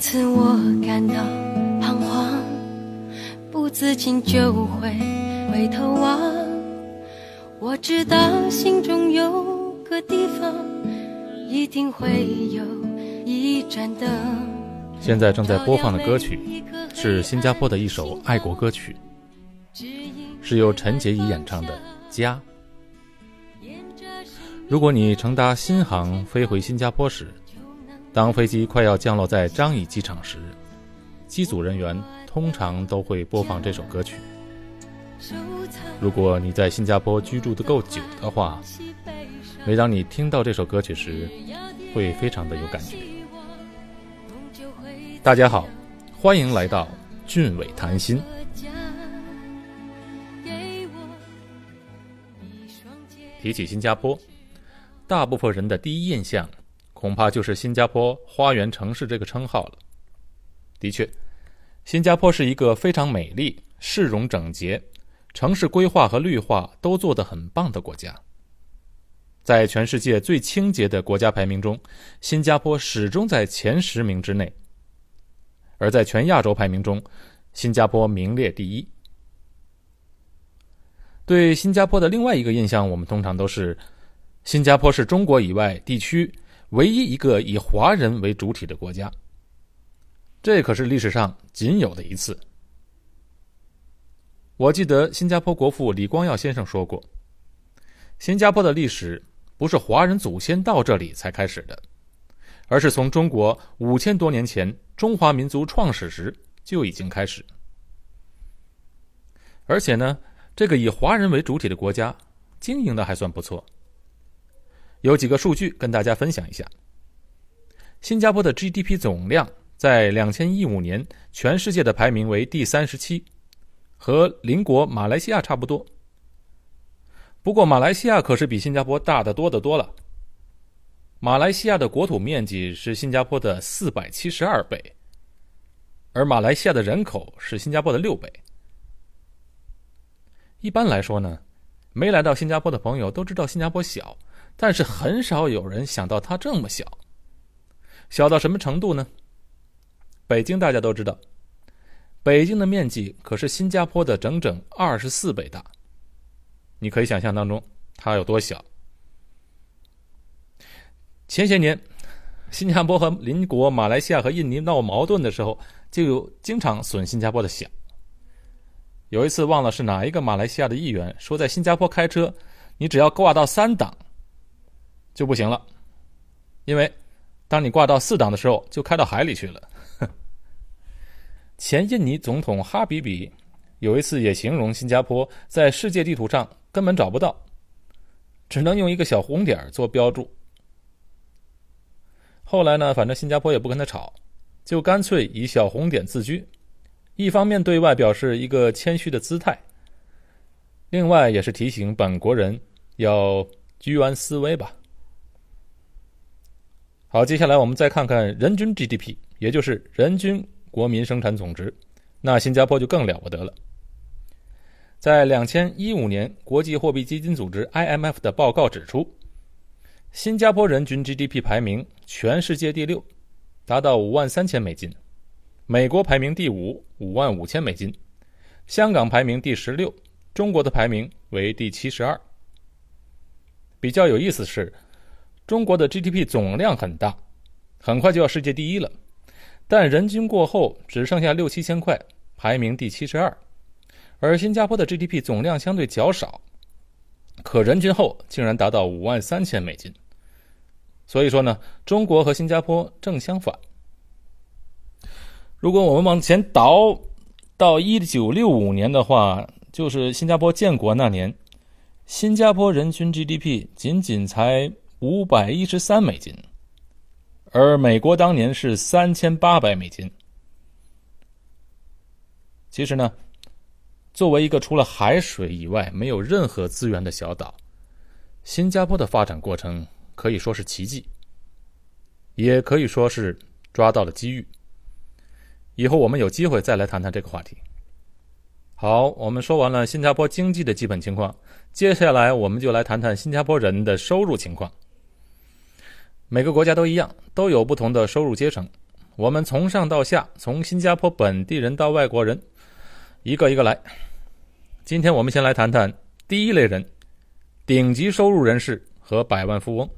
次我感到彷徨，不自禁就会回头望。我知道心中有个地方，一定会有一盏灯。现在正在播放的歌曲是新加坡的一首爱国歌曲，是由陈洁仪演唱的《家》。如果你乘搭新航飞回新加坡时，当飞机快要降落在樟宜机场时，机组人员通常都会播放这首歌曲。如果你在新加坡居住的够久的话，每当你听到这首歌曲时，会非常的有感觉。大家好，欢迎来到俊伟谈心。提起新加坡。大部分人的第一印象，恐怕就是新加坡“花园城市”这个称号了。的确，新加坡是一个非常美丽、市容整洁、城市规划和绿化都做得很棒的国家。在全世界最清洁的国家排名中，新加坡始终在前十名之内。而在全亚洲排名中，新加坡名列第一。对新加坡的另外一个印象，我们通常都是。新加坡是中国以外地区唯一一个以华人为主体的国家，这可是历史上仅有的一次。我记得新加坡国父李光耀先生说过：“新加坡的历史不是华人祖先到这里才开始的，而是从中国五千多年前中华民族创始时就已经开始。而且呢，这个以华人为主体的国家经营的还算不错。”有几个数据跟大家分享一下。新加坡的 GDP 总量在两千一五年全世界的排名为第三十七，和邻国马来西亚差不多。不过马来西亚可是比新加坡大得多得多了。马来西亚的国土面积是新加坡的四百七十二倍，而马来西亚的人口是新加坡的六倍。一般来说呢，没来到新加坡的朋友都知道新加坡小。但是很少有人想到它这么小，小到什么程度呢？北京大家都知道，北京的面积可是新加坡的整整二十四倍大。你可以想象当中它有多小。前些年，新加坡和邻国马来西亚和印尼闹矛盾的时候，就有经常损新加坡的小。有一次忘了是哪一个马来西亚的议员说，在新加坡开车，你只要挂到三档。就不行了，因为当你挂到四档的时候，就开到海里去了。前印尼总统哈比比有一次也形容新加坡在世界地图上根本找不到，只能用一个小红点做标注。后来呢，反正新加坡也不跟他吵，就干脆以小红点自居，一方面对外表示一个谦虚的姿态，另外也是提醒本国人要居安思危吧。好，接下来我们再看看人均 GDP，也就是人均国民生产总值。那新加坡就更了不得了。在两千一五年，国际货币基金组织 IMF 的报告指出，新加坡人均 GDP 排名全世界第六，达到五万三千美金；美国排名第五，五万五千美金；香港排名第十六，中国的排名为第七十二。比较有意思是。中国的 GDP 总量很大，很快就要世界第一了，但人均过后只剩下六七千块，排名第七十二。而新加坡的 GDP 总量相对较少，可人均后竟然达到五万三千美金。所以说呢，中国和新加坡正相反。如果我们往前倒到一九六五年的话，就是新加坡建国那年，新加坡人均 GDP 仅仅才。五百一十三美金，而美国当年是三千八百美金。其实呢，作为一个除了海水以外没有任何资源的小岛，新加坡的发展过程可以说是奇迹，也可以说是抓到了机遇。以后我们有机会再来谈谈这个话题。好，我们说完了新加坡经济的基本情况，接下来我们就来谈谈新加坡人的收入情况。每个国家都一样，都有不同的收入阶层。我们从上到下，从新加坡本地人到外国人，一个一个来。今天我们先来谈谈第一类人：顶级收入人士和百万富翁。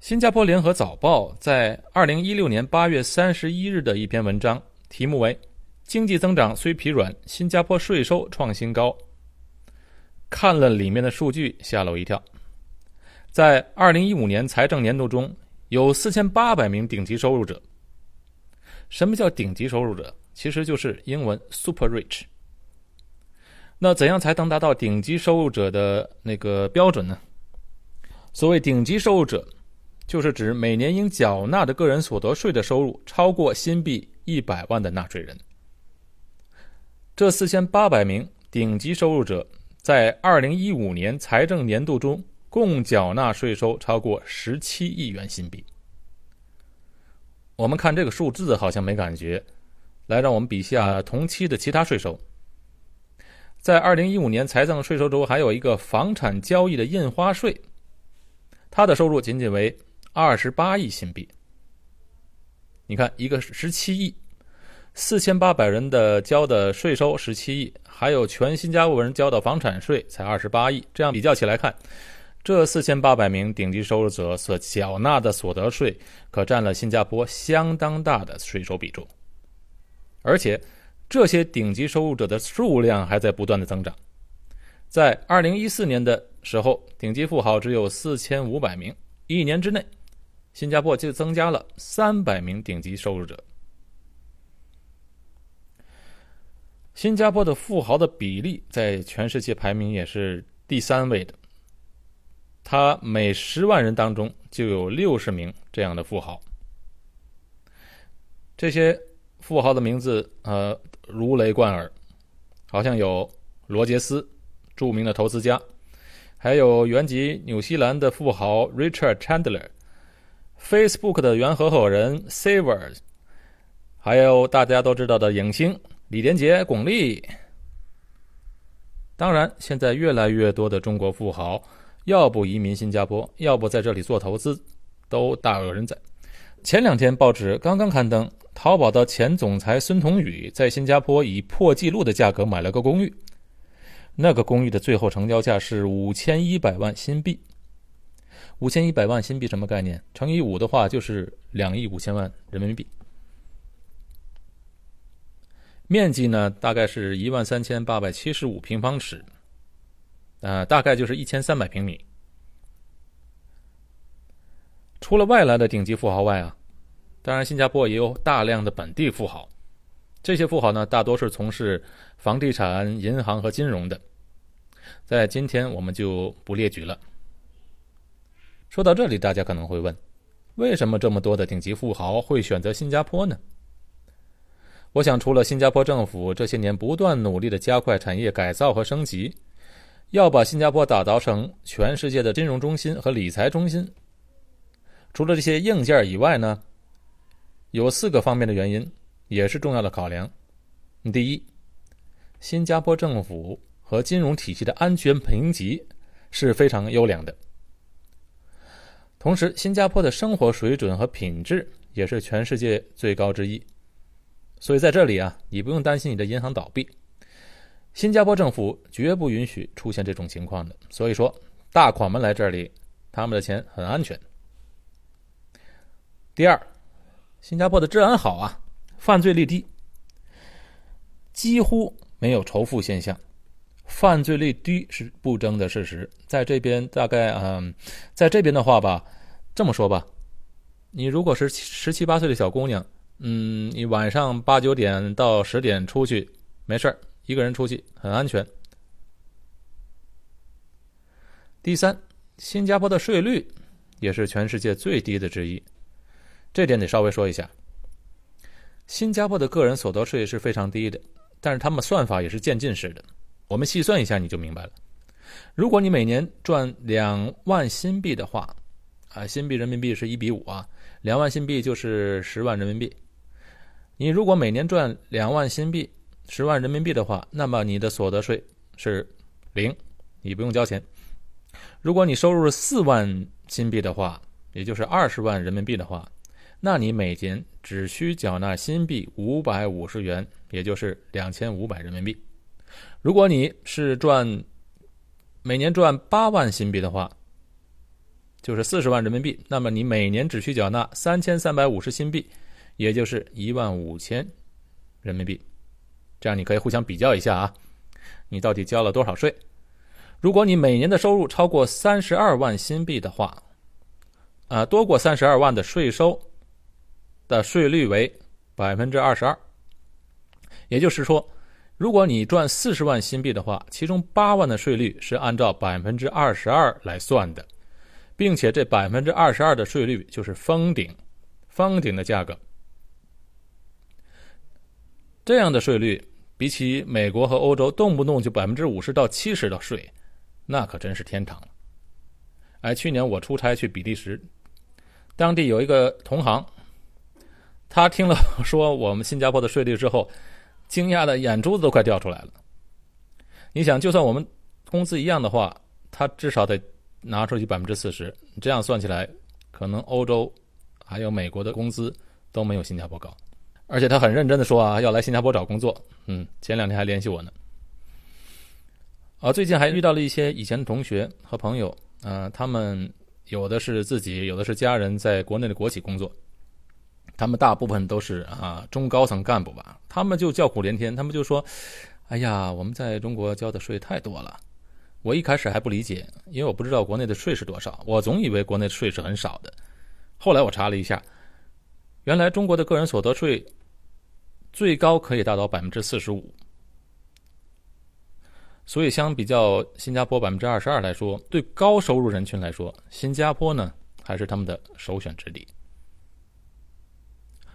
新加坡联合早报在二零一六年八月三十一日的一篇文章，题目为《经济增长虽疲软，新加坡税收创新高》。看了里面的数据，吓了我一跳。在二零一五年财政年度中，有四千八百名顶级收入者。什么叫顶级收入者？其实就是英文 super rich。那怎样才能达到顶级收入者的那个标准呢？所谓顶级收入者，就是指每年应缴纳的个人所得税的收入超过新币一百万的纳税人。这四千八百名顶级收入者，在二零一五年财政年度中共缴纳税收超过十七亿元新币。我们看这个数字好像没感觉，来让我们比下同期的其他税收。在二零一五年财政税收中，还有一个房产交易的印花税，它的收入仅仅为二十八亿新币。你看，一个十七亿，四千八百人的交的税收十七亿，还有全新加坡人交的房产税才二十八亿，这样比较起来看。这四千八百名顶级收入者所缴纳的所得税，可占了新加坡相当大的税收比重。而且，这些顶级收入者的数量还在不断的增长。在二零一四年的时候，顶级富豪只有四千五百名，一年之内，新加坡就增加了三百名顶级收入者。新加坡的富豪的比例在全世界排名也是第三位的。他每十万人当中就有六十名这样的富豪。这些富豪的名字呃如雷贯耳，好像有罗杰斯，著名的投资家，还有原籍纽西兰的富豪 Richard Chandler，Facebook 的原合伙人 Savers，还有大家都知道的影星李连杰、巩俐。当然，现在越来越多的中国富豪。要不移民新加坡，要不在这里做投资，都大有人在。前两天报纸刚刚刊登，淘宝的前总裁孙彤宇在新加坡以破纪录的价格买了个公寓，那个公寓的最后成交价是五千一百万新币。五千一百万新币什么概念？乘以五的话就是两亿五千万人民币。面积呢，大概是一万三千八百七十五平方尺。呃，大概就是一千三百平米。除了外来的顶级富豪外啊，当然新加坡也有大量的本地富豪。这些富豪呢，大多是从事房地产、银行和金融的。在今天我们就不列举了。说到这里，大家可能会问：为什么这么多的顶级富豪会选择新加坡呢？我想，除了新加坡政府这些年不断努力的加快产业改造和升级。要把新加坡打造成全世界的金融中心和理财中心，除了这些硬件以外呢，有四个方面的原因也是重要的考量。第一，新加坡政府和金融体系的安全评级是非常优良的，同时新加坡的生活水准和品质也是全世界最高之一，所以在这里啊，你不用担心你的银行倒闭。新加坡政府绝不允许出现这种情况的，所以说大款们来这里，他们的钱很安全。第二，新加坡的治安好啊，犯罪率低，几乎没有仇富现象，犯罪率低是不争的事实。在这边大概嗯，在这边的话吧，这么说吧，你如果是十七八岁的小姑娘，嗯，你晚上八九点到十点出去，没事儿。一个人出去很安全。第三，新加坡的税率也是全世界最低的之一，这点得稍微说一下。新加坡的个人所得税是非常低的，但是他们算法也是渐进式的。我们细算一下你就明白了。如果你每年赚两万新币的话，啊，新币人民币是一比五啊，两万新币就是十万人民币。你如果每年赚两万新币，十万人民币的话，那么你的所得税是零，你不用交钱。如果你收入四万新币的话，也就是二十万人民币的话，那你每年只需缴纳新币五百五十元，也就是两千五百人民币。如果你是赚每年赚八万新币的话，就是四十万人民币，那么你每年只需缴纳三千三百五十新币，也就是一万五千人民币。这样你可以互相比较一下啊，你到底交了多少税？如果你每年的收入超过三十二万新币的话，啊，多过三十二万的税收的税率为百分之二十二。也就是说，如果你赚四十万新币的话，其中八万的税率是按照百分之二十二来算的，并且这百分之二十二的税率就是封顶，封顶的价格。这样的税率比起美国和欧洲动不动就百分之五十到七十的税。那可真是天堂了！哎，去年我出差去比利时，当地有一个同行，他听了说我们新加坡的税率之后，惊讶的眼珠子都快掉出来了。你想，就算我们工资一样的话，他至少得拿出去百分之四十，这样算起来，可能欧洲还有美国的工资都没有新加坡高。而且他很认真的说啊，要来新加坡找工作。嗯，前两天还联系我呢。啊，最近还遇到了一些以前的同学和朋友，呃，他们有的是自己，有的是家人，在国内的国企工作。他们大部分都是啊中高层干部吧，他们就叫苦连天，他们就说：“哎呀，我们在中国交的税太多了。”我一开始还不理解，因为我不知道国内的税是多少，我总以为国内的税是很少的。后来我查了一下，原来中国的个人所得税最高可以达到百分之四十五。所以，相比较新加坡百分之二十二来说，对高收入人群来说，新加坡呢还是他们的首选之地。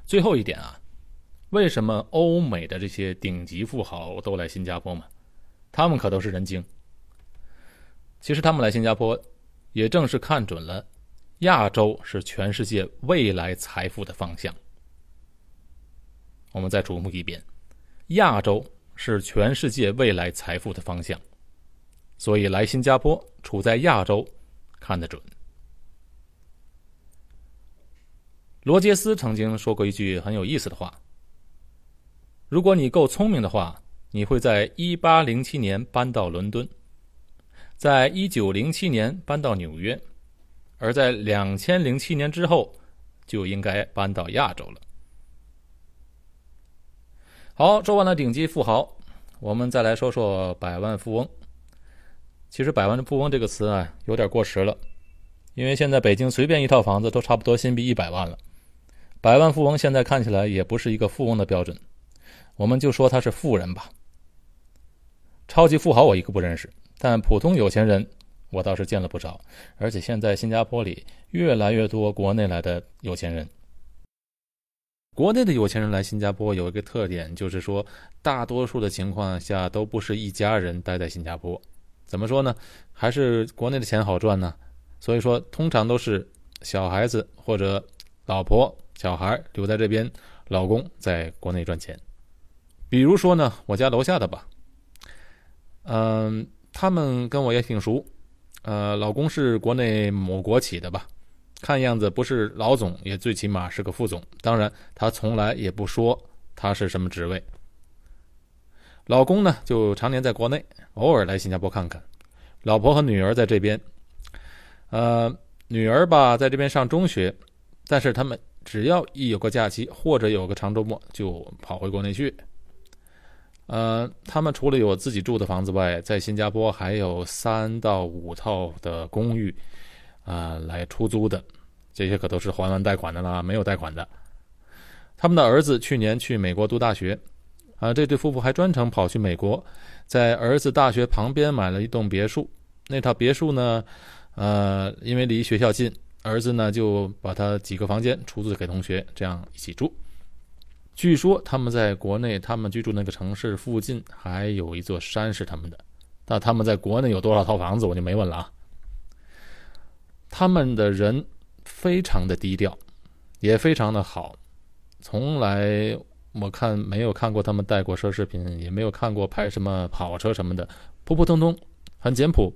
最后一点啊，为什么欧美的这些顶级富豪都来新加坡嘛？他们可都是人精。其实他们来新加坡，也正是看准了亚洲是全世界未来财富的方向。我们再重复一遍，亚洲。是全世界未来财富的方向，所以来新加坡处在亚洲，看得准。罗杰斯曾经说过一句很有意思的话：“如果你够聪明的话，你会在一八零七年搬到伦敦，在一九零七年搬到纽约，而在两千零七年之后，就应该搬到亚洲了。”好，说完了顶级富豪，我们再来说说百万富翁。其实“百万富翁”这个词啊，有点过时了，因为现在北京随便一套房子都差不多新币一百万了。百万富翁现在看起来也不是一个富翁的标准，我们就说他是富人吧。超级富豪我一个不认识，但普通有钱人我倒是见了不少，而且现在新加坡里越来越多国内来的有钱人。国内的有钱人来新加坡有一个特点，就是说，大多数的情况下都不是一家人待在新加坡。怎么说呢？还是国内的钱好赚呢？所以说，通常都是小孩子或者老婆、小孩留在这边，老公在国内赚钱。比如说呢，我家楼下的吧，嗯，他们跟我也挺熟，呃，老公是国内某国企的吧。看样子不是老总，也最起码是个副总。当然，他从来也不说他是什么职位。老公呢，就常年在国内，偶尔来新加坡看看。老婆和女儿在这边，呃，女儿吧在这边上中学，但是他们只要一有个假期或者有个长周末，就跑回国内去。呃，他们除了有自己住的房子外，在新加坡还有三到五套的公寓。啊，来出租的，这些可都是还完贷款的啦，没有贷款的。他们的儿子去年去美国读大学，啊，这对夫妇还专程跑去美国，在儿子大学旁边买了一栋别墅。那套别墅呢，呃，因为离学校近，儿子呢就把他几个房间出租给同学，这样一起住。据说他们在国内，他们居住那个城市附近还有一座山是他们的。那他们在国内有多少套房子，我就没问了啊。他们的人非常的低调，也非常的好，从来我看没有看过他们带过奢侈品，也没有看过拍什么跑车什么的，普普通通，很简朴。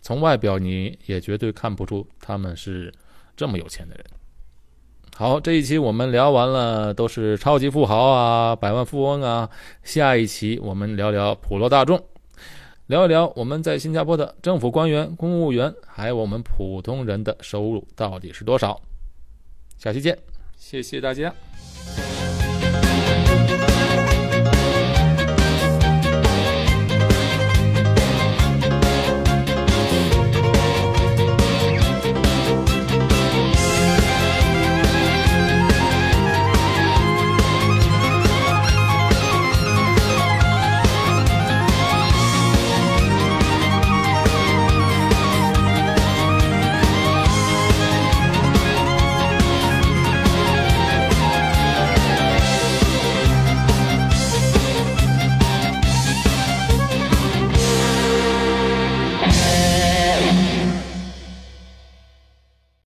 从外表你也绝对看不出他们是这么有钱的人。好，这一期我们聊完了，都是超级富豪啊、百万富翁啊。下一期我们聊聊普罗大众，聊一聊我们在新加坡的政府官员、公务员，还有我们普通人的收入到底是多少。下期见，谢谢大家。